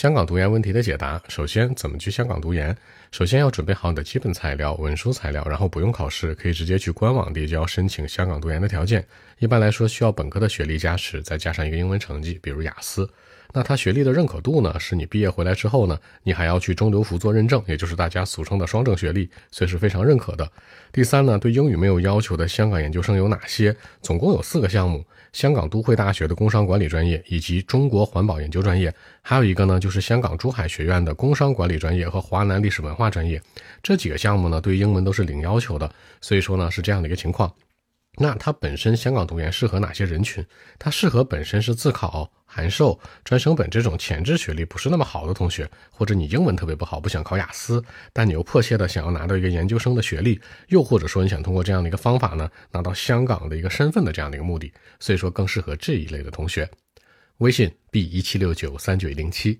香港读研问题的解答。首先，怎么去香港读研？首先要准备好你的基本材料、文书材料，然后不用考试，可以直接去官网递交申请香港读研的条件。一般来说，需要本科的学历加持，再加上一个英文成绩，比如雅思。那他学历的认可度呢？是你毕业回来之后呢，你还要去中留服做认证，也就是大家俗称的双证学历，所以是非常认可的。第三呢，对英语没有要求的香港研究生有哪些？总共有四个项目：香港都会大学的工商管理专业，以及中国环保研究专业，还有一个呢就，就是香港珠海学院的工商管理专业和华南历史文化专业。这几个项目呢，对英文都是零要求的，所以说呢，是这样的一个情况。那它本身香港读研适合哪些人群？它适合本身是自考、函授、专升本这种前置学历不是那么好的同学，或者你英文特别不好，不想考雅思，但你又迫切的想要拿到一个研究生的学历，又或者说你想通过这样的一个方法呢，拿到香港的一个身份的这样的一个目的，所以说更适合这一类的同学。微信 b 一七六九三九零七。